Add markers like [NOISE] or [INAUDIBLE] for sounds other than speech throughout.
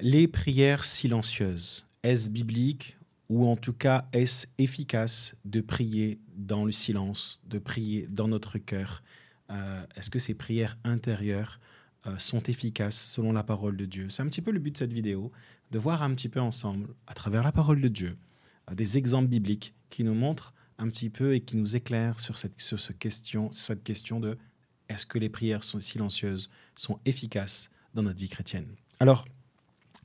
Les prières silencieuses, est-ce biblique ou en tout cas est-ce efficace de prier dans le silence, de prier dans notre cœur? Euh, Est-ce que ces prières intérieures euh, sont efficaces selon la parole de Dieu? C'est un petit peu le but de cette vidéo, de voir un petit peu ensemble, à travers la parole de Dieu, euh, des exemples bibliques qui nous montrent un petit peu et qui nous éclairent sur cette, sur ce question, cette question de est-ce que les prières sont silencieuses sont efficaces dans notre vie chrétienne? Alors,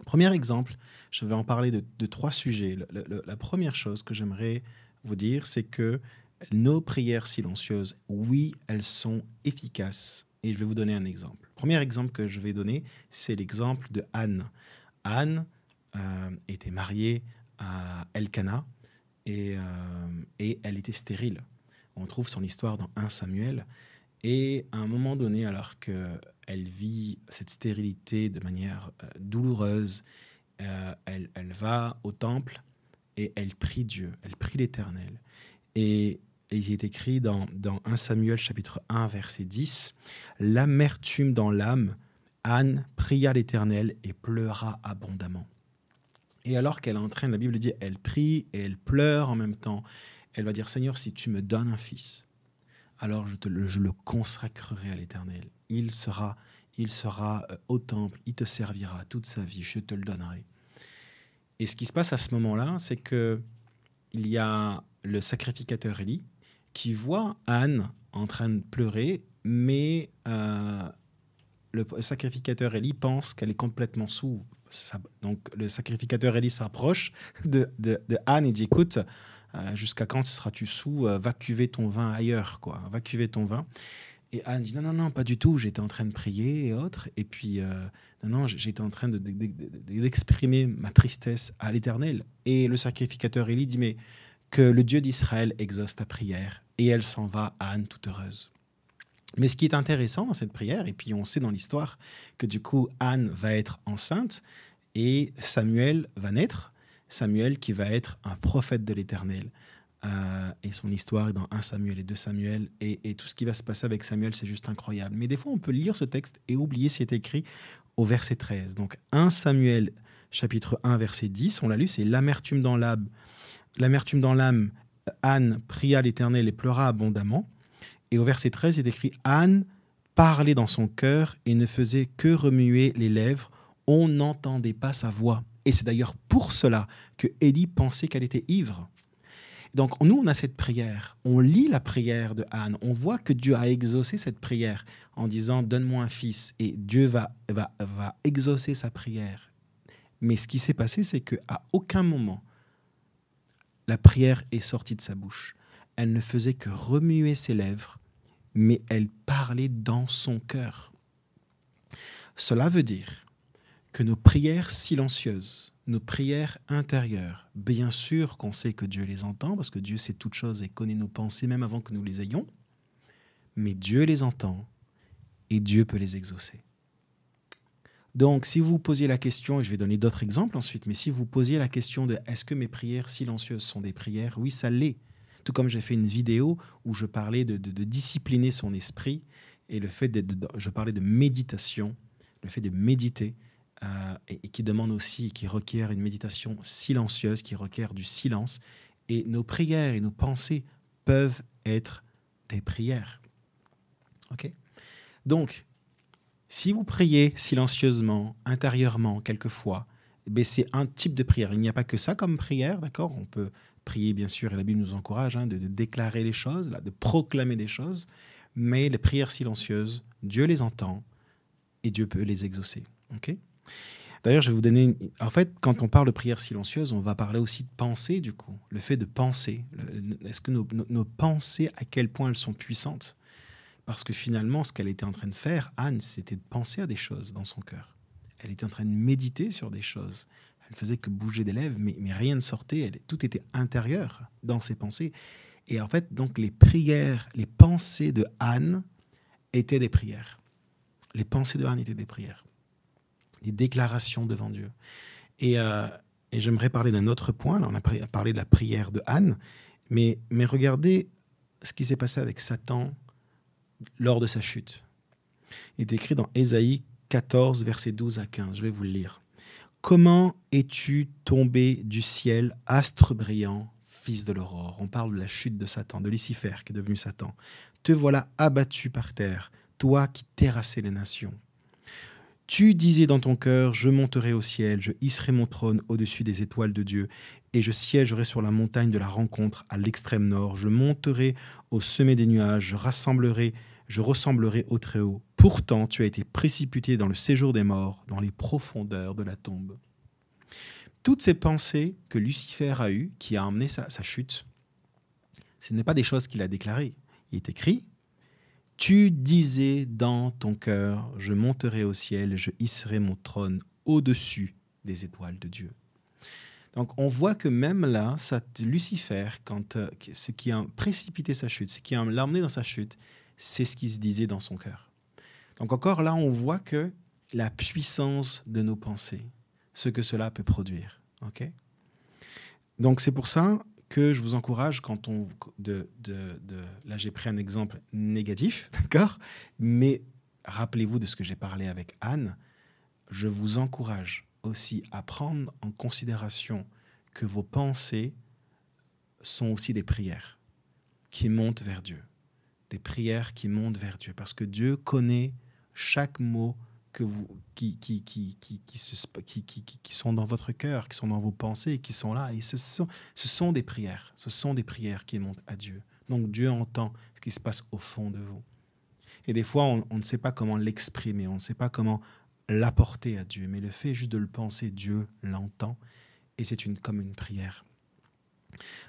Premier exemple, je vais en parler de, trois sujets. la première chose que j'aimerais vous dire, c'est que nos prières silencieuses, oui, elles sont efficaces. Et je vais vous donner un exemple. Premier exemple que je vais donner, c'est l'exemple de Anne. Anne euh, était mariée à Elkanah et, euh, et elle était stérile. On trouve son histoire dans 1 Samuel. Et à un moment donné, alors qu'elle vit cette stérilité de manière euh, douloureuse, euh, elle, va au temple et elle prie Dieu, elle prie l'Éternel. Et, il est écrit dans, dans 1 Samuel chapitre 1 verset 10, L'amertume dans l'âme, Anne pria l'Éternel et pleura abondamment. Et alors qu'elle entraîne, la Bible dit, elle prie et elle pleure en même temps. Elle va dire, Seigneur, si tu me donnes un fils, alors je le consacrerai à l'Éternel. Il sera, il sera euh, au temple, il te servira toute sa vie, je te le donnerai. Et ce qui se passe à ce moment-là, c'est que il y a le sacrificateur Élie qui voit Anne en train de pleurer, mais euh, le sacrificateur Élie pense qu'elle est complètement sous. Donc le sacrificateur Élie s'approche de, Anne et dit écoute, euh, jusqu'à quand seras-tu sous Va cuver ton vin ailleurs, quoi. Va cuver ton vin. Et Anne dit non, non, non, pas du tout. J'étais en train de prier et autres. Et puis, euh, non, non, j'étais en train d'exprimer ma tristesse à l'Éternel. Et le sacrificateur Élie dit mais que le Dieu d'Israël exauce ta prière. Et elle s'en va, Anne, toute heureuse. Mais ce qui est intéressant dans cette prière, et puis on sait dans l'histoire que du coup Anne va être enceinte et Samuel va naître. Samuel qui va être un prophète de l'Éternel. Euh, et son histoire dans 1 Samuel et 2 Samuel. Et, tout ce qui va se passer avec Samuel, c'est juste incroyable. Mais des fois, on peut lire ce texte et oublier ce qui est écrit au verset 13. Donc 1 Samuel chapitre 1 verset 10, on l'a lu, c'est l'amertume dans l'âme. L'amertume dans l'âme, Anne pria l'Éternel et pleura abondamment. Et au verset 13, il est écrit Anne parlait dans son cœur et ne faisait que remuer les lèvres. On n'entendait pas sa voix. Et c'est d'ailleurs pour cela que Élie pensait qu'elle était ivre. Donc nous, on a cette prière, on lit la prière de Anne, on voit que Dieu a exaucé cette prière en disant donne-moi un fils et Dieu va, va, va exaucer sa prière. Mais ce qui s'est passé, c'est qu'à aucun moment la prière est sortie de sa bouche. Elle ne faisait que remuer ses lèvres, mais elle parlait dans son cœur. Cela veut dire que nos prières silencieuses, nos prières intérieures, bien sûr qu'on sait que Dieu les entend, parce que Dieu sait toutes choses et connaît nos pensées même avant que nous les ayons, mais Dieu les entend et Dieu peut les exaucer. Donc, si vous posiez la question, et je vais donner d'autres exemples ensuite, mais si vous posiez la question de est-ce que mes prières silencieuses sont des prières Oui, ça l'est. Tout comme j'ai fait une vidéo où je parlais de, discipliner son esprit et le fait de, je parlais de méditation, le fait de méditer. Euh, et, qui demande aussi, qui requiert une méditation silencieuse, qui requiert du silence. Et nos prières et nos pensées peuvent être des prières. OK? Donc, si vous priez silencieusement, intérieurement, quelquefois, eh c'est un type de prière. Il n'y a pas que ça comme prière, d'accord? On peut prier, bien sûr, et la Bible nous encourage hein, de, déclarer les choses, de proclamer des choses, mais les prières silencieuses, Dieu les entend et Dieu peut les exaucer. ok? D'ailleurs, je vais vous donner. En fait, quand on parle de prière silencieuse, on va parler aussi de pensée, du coup. Le fait de penser. Est-ce que nos, pensées, à quel point elles sont puissantes? Parce que finalement, ce qu'elle était en train de faire, Anne, c'était de penser à des choses dans son cœur. Elle était en train de méditer sur des choses. Elle faisait que bouger des lèvres, mais, mais rien ne sortait. Elle, tout était intérieur dans ses pensées. Et en fait, donc, les prières, les pensées de Anne étaient des prières. Les pensées de Anne étaient des prières des déclarations devant Dieu. Euh, et, j'aimerais parler d'un autre point. Là, on a parlé de la prière de Anne, mais, mais regardez ce qui s'est passé avec Satan lors de sa chute. Il est écrit dans Ésaïe 14, versets 12 à 15. Je vais vous le lire. Comment es-tu tombé du ciel, astre brillant, fils de l'aurore? On parle de la chute de Satan, de Lucifer qui est devenu Satan. Te voilà abattu par terre, toi qui terrassais les nations. Tu disais dans ton cœur, je monterai au ciel, je hisserai mon trône au-dessus des étoiles de Dieu, et je siégerai sur la montagne de la rencontre à l'extrême nord, je monterai au sommet des nuages, je rassemblerai, je ressemblerai au Très-Haut. Pourtant, tu as été précipité dans le séjour des morts, dans les profondeurs de la tombe. Toutes ces pensées que Lucifer a eues, qui a emmené sa, sa chute, ce n'est pas des choses qu'il a déclarées. Il est écrit Tu disais dans ton cœur Je monterai au ciel, je hisserai mon trône au-dessus des étoiles de Dieu. Donc on voit que même là, Lucifer, quand, euh, ce qui a précipité sa chute, ce qui a l'emmené dans sa chute, c'est ce qui se disait dans son cœur. Donc encore là, on voit que la puissance de nos pensées, ce que cela peut produire. Donc c'est pour ça que je vous encourage quand on... De, de, de là, j'ai pris un exemple négatif, [LAUGHS] d'accord? Mais rappelez-vous de ce que j'ai parlé avec Anne. Je vous encourage aussi à prendre en considération que vos pensées sont aussi des prières qui montent vers Dieu. Des prières qui montent vers Dieu. Parce que Dieu connaît chaque mot que vous, qui, qui, qui, qui, qui, qui sont dans votre cœur, qui sont dans vos pensées, qui sont là. Et ce sont, ce sont des prières. Ce sont des prières qui montent à Dieu. Donc Dieu entend ce qui se passe au fond de vous. Et des fois, on, on ne sait pas comment l'exprimer, on ne sait pas comment l'apporter à Dieu. Mais le fait juste de le penser, Dieu l'entend. Et c'est une, comme une prière.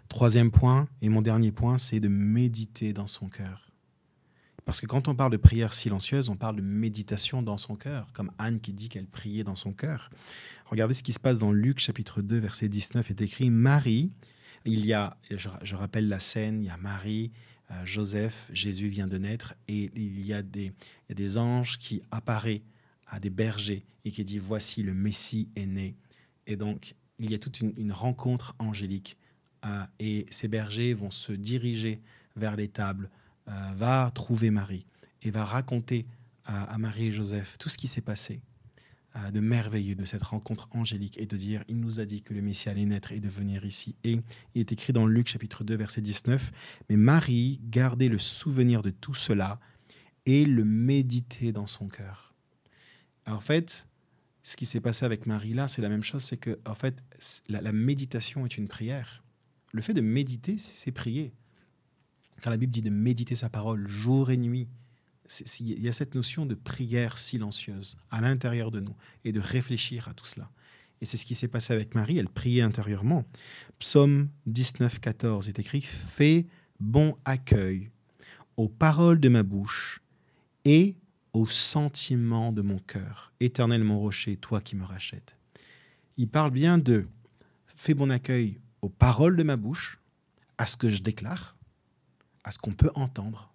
Troisième point, et mon dernier point, c'est de méditer dans son cœur. Parce que quand on parle de prière silencieuse, on parle de méditation dans son cœur, comme Anne qui dit qu'elle priait dans son cœur. Regardez ce qui se passe dans Luc chapitre 2, verset 19, est écrit Marie, il y a, je, rappelle la scène, il y a Marie, euh, Joseph, Jésus vient de naître, et il y a des, des anges qui apparaissent à des bergers et qui dit Voici le Messie est né. Et donc, il y a toute une, rencontre angélique, euh, et ces bergers vont se diriger vers les tables va trouver Marie et va raconter à, Marie et Joseph tout ce qui s'est passé euh, de merveilleux de cette rencontre angélique et de dire il nous a dit que le Messie allait naître et de venir ici. Et il est écrit dans Luc chapitre 2 verset 19, mais Marie gardait le souvenir de tout cela et le méditait dans son cœur. En fait, ce qui s'est passé avec Marie là, c'est la même chose, c'est que en fait, la méditation est une prière. Le fait de méditer, c'est prier. Quand la Bible dit de méditer sa parole jour et nuit, il y a cette notion de prière silencieuse à l'intérieur de nous et de réfléchir à tout cela. Et c'est ce qui s'est passé avec Marie, elle priait intérieurement. Psaume 19, 14 est écrit Fais bon accueil aux paroles de ma bouche et aux sentiments de mon cœur. Éternel mon rocher, toi qui me rachètes. Il parle bien de Fais bon accueil aux paroles de ma bouche, à ce que je déclare, à ce qu'on peut entendre,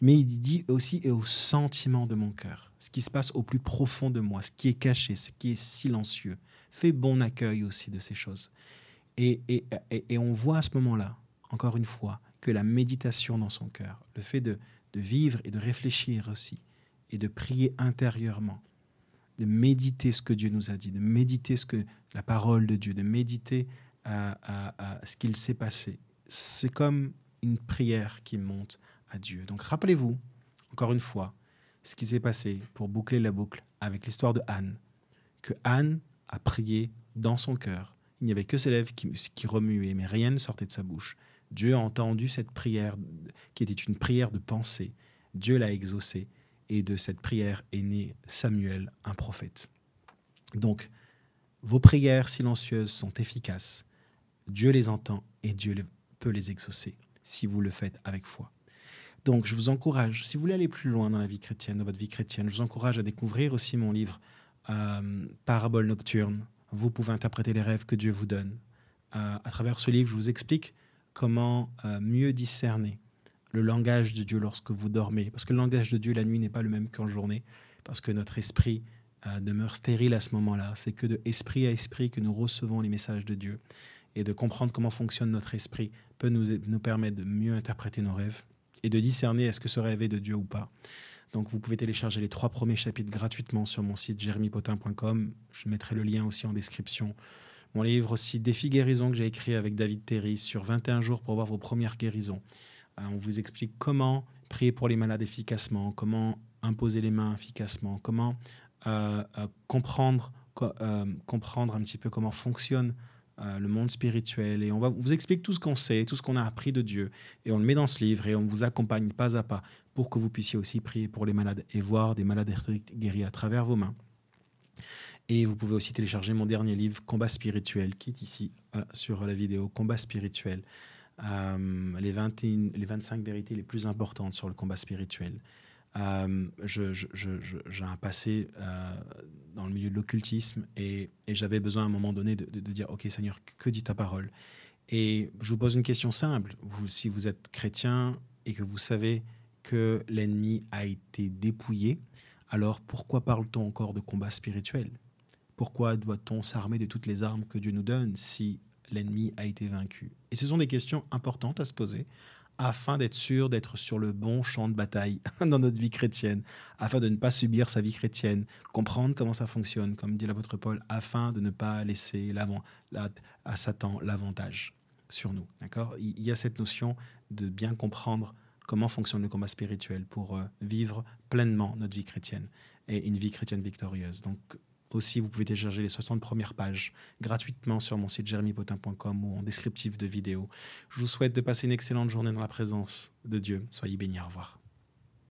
mais il dit aussi et au sentiment de mon cœur, ce qui se passe au plus profond de moi, ce qui est caché, ce qui est silencieux. Fais bon accueil aussi de ces choses. Et, et, et, on voit à ce moment-là, encore une fois, que la méditation dans son cœur, le fait de, de vivre et de réfléchir aussi, et de prier intérieurement, de méditer ce que Dieu nous a dit, de méditer ce que la parole de Dieu, de méditer à, à, à ce qu'il s'est passé. C'est comme une prière qui monte à Dieu. Donc rappelez-vous, encore une fois, ce qui s'est passé pour boucler la boucle avec l'histoire de Anne, que Anne a prié dans son cœur. Il n'y avait que ses lèvres qui, qui remuaient, mais rien ne sortait de sa bouche. Dieu a entendu cette prière qui était une prière de pensée. Dieu l'a exaucée et de cette prière est né Samuel, un prophète. Donc, vos prières silencieuses sont efficaces. Dieu les entend et Dieu peut les exaucer si vous le faites avec foi. Donc, je vous encourage, si vous voulez aller plus loin dans la vie chrétienne, dans votre vie chrétienne, je vous encourage à découvrir aussi mon livre euh, Parabole nocturne. Vous pouvez interpréter les rêves que Dieu vous donne. Euh, à travers ce livre, je vous explique comment euh, mieux discerner le langage de Dieu lorsque vous dormez. Parce que le langage de Dieu la nuit n'est pas le même qu'en journée, parce que notre esprit euh, demeure stérile à ce moment-là. C'est que de esprit à esprit que nous recevons les messages de Dieu. Et de comprendre comment fonctionne notre esprit peut nous, nous permettre de mieux interpréter nos rêves et de discerner est-ce que ce rêve est de Dieu ou pas. Donc vous pouvez télécharger les trois premiers chapitres gratuitement sur mon site jeremypotin.com. Je mettrai le lien aussi en description. Mon livre aussi Défi guérison que j'ai écrit avec David Terry sur 21 jours pour voir vos premières guérisons. Euh, on vous explique comment prier pour les malades efficacement, comment imposer les mains efficacement, comment euh, euh, comprendre, comprendre un petit peu comment fonctionne le monde spirituel. Et on, va, vous explique tout ce qu'on sait, tout ce qu'on a appris de Dieu. Et on le met dans ce livre et on vous accompagne pas à pas pour que vous puissiez aussi prier pour les malades et voir des malades guéris à travers vos mains. Et vous pouvez aussi télécharger mon dernier livre, Combat spirituel, qui est ici sur la vidéo, Combat spirituel. Euh, les, 20, les 25 vérités les plus importantes sur le combat spirituel. Euh, j'ai un passé euh, dans le milieu de l'occultisme et, j'avais besoin à un moment donné de, dire, OK Seigneur, que dit ta parole? Et je vous pose une question simple. Si vous êtes chrétien et que vous savez que l'ennemi a été dépouillé, alors pourquoi parle-t-on encore de combat spirituel? Pourquoi doit-on s'armer de toutes les armes que Dieu nous donne si l'ennemi a été vaincu? Et ce sont des questions importantes à se poser afin d'être sûr d'être sur le bon champ de bataille [LAUGHS] dans notre vie chrétienne, afin de ne pas subir sa vie chrétienne, comprendre comment ça fonctionne, comme dit l'apôtre Paul, afin de ne pas laisser à Satan l'avantage sur nous. Il y a cette notion de bien comprendre comment fonctionne le combat spirituel pour euh, vivre pleinement notre vie chrétienne et une vie chrétienne victorieuse. Donc aussi, vous pouvez télécharger les 60 premières pages gratuitement sur mon site jeremypotin.com ou en descriptif de vidéo. Je vous souhaite de passer une excellente journée dans la présence de Dieu. Soyez bénis. Au revoir.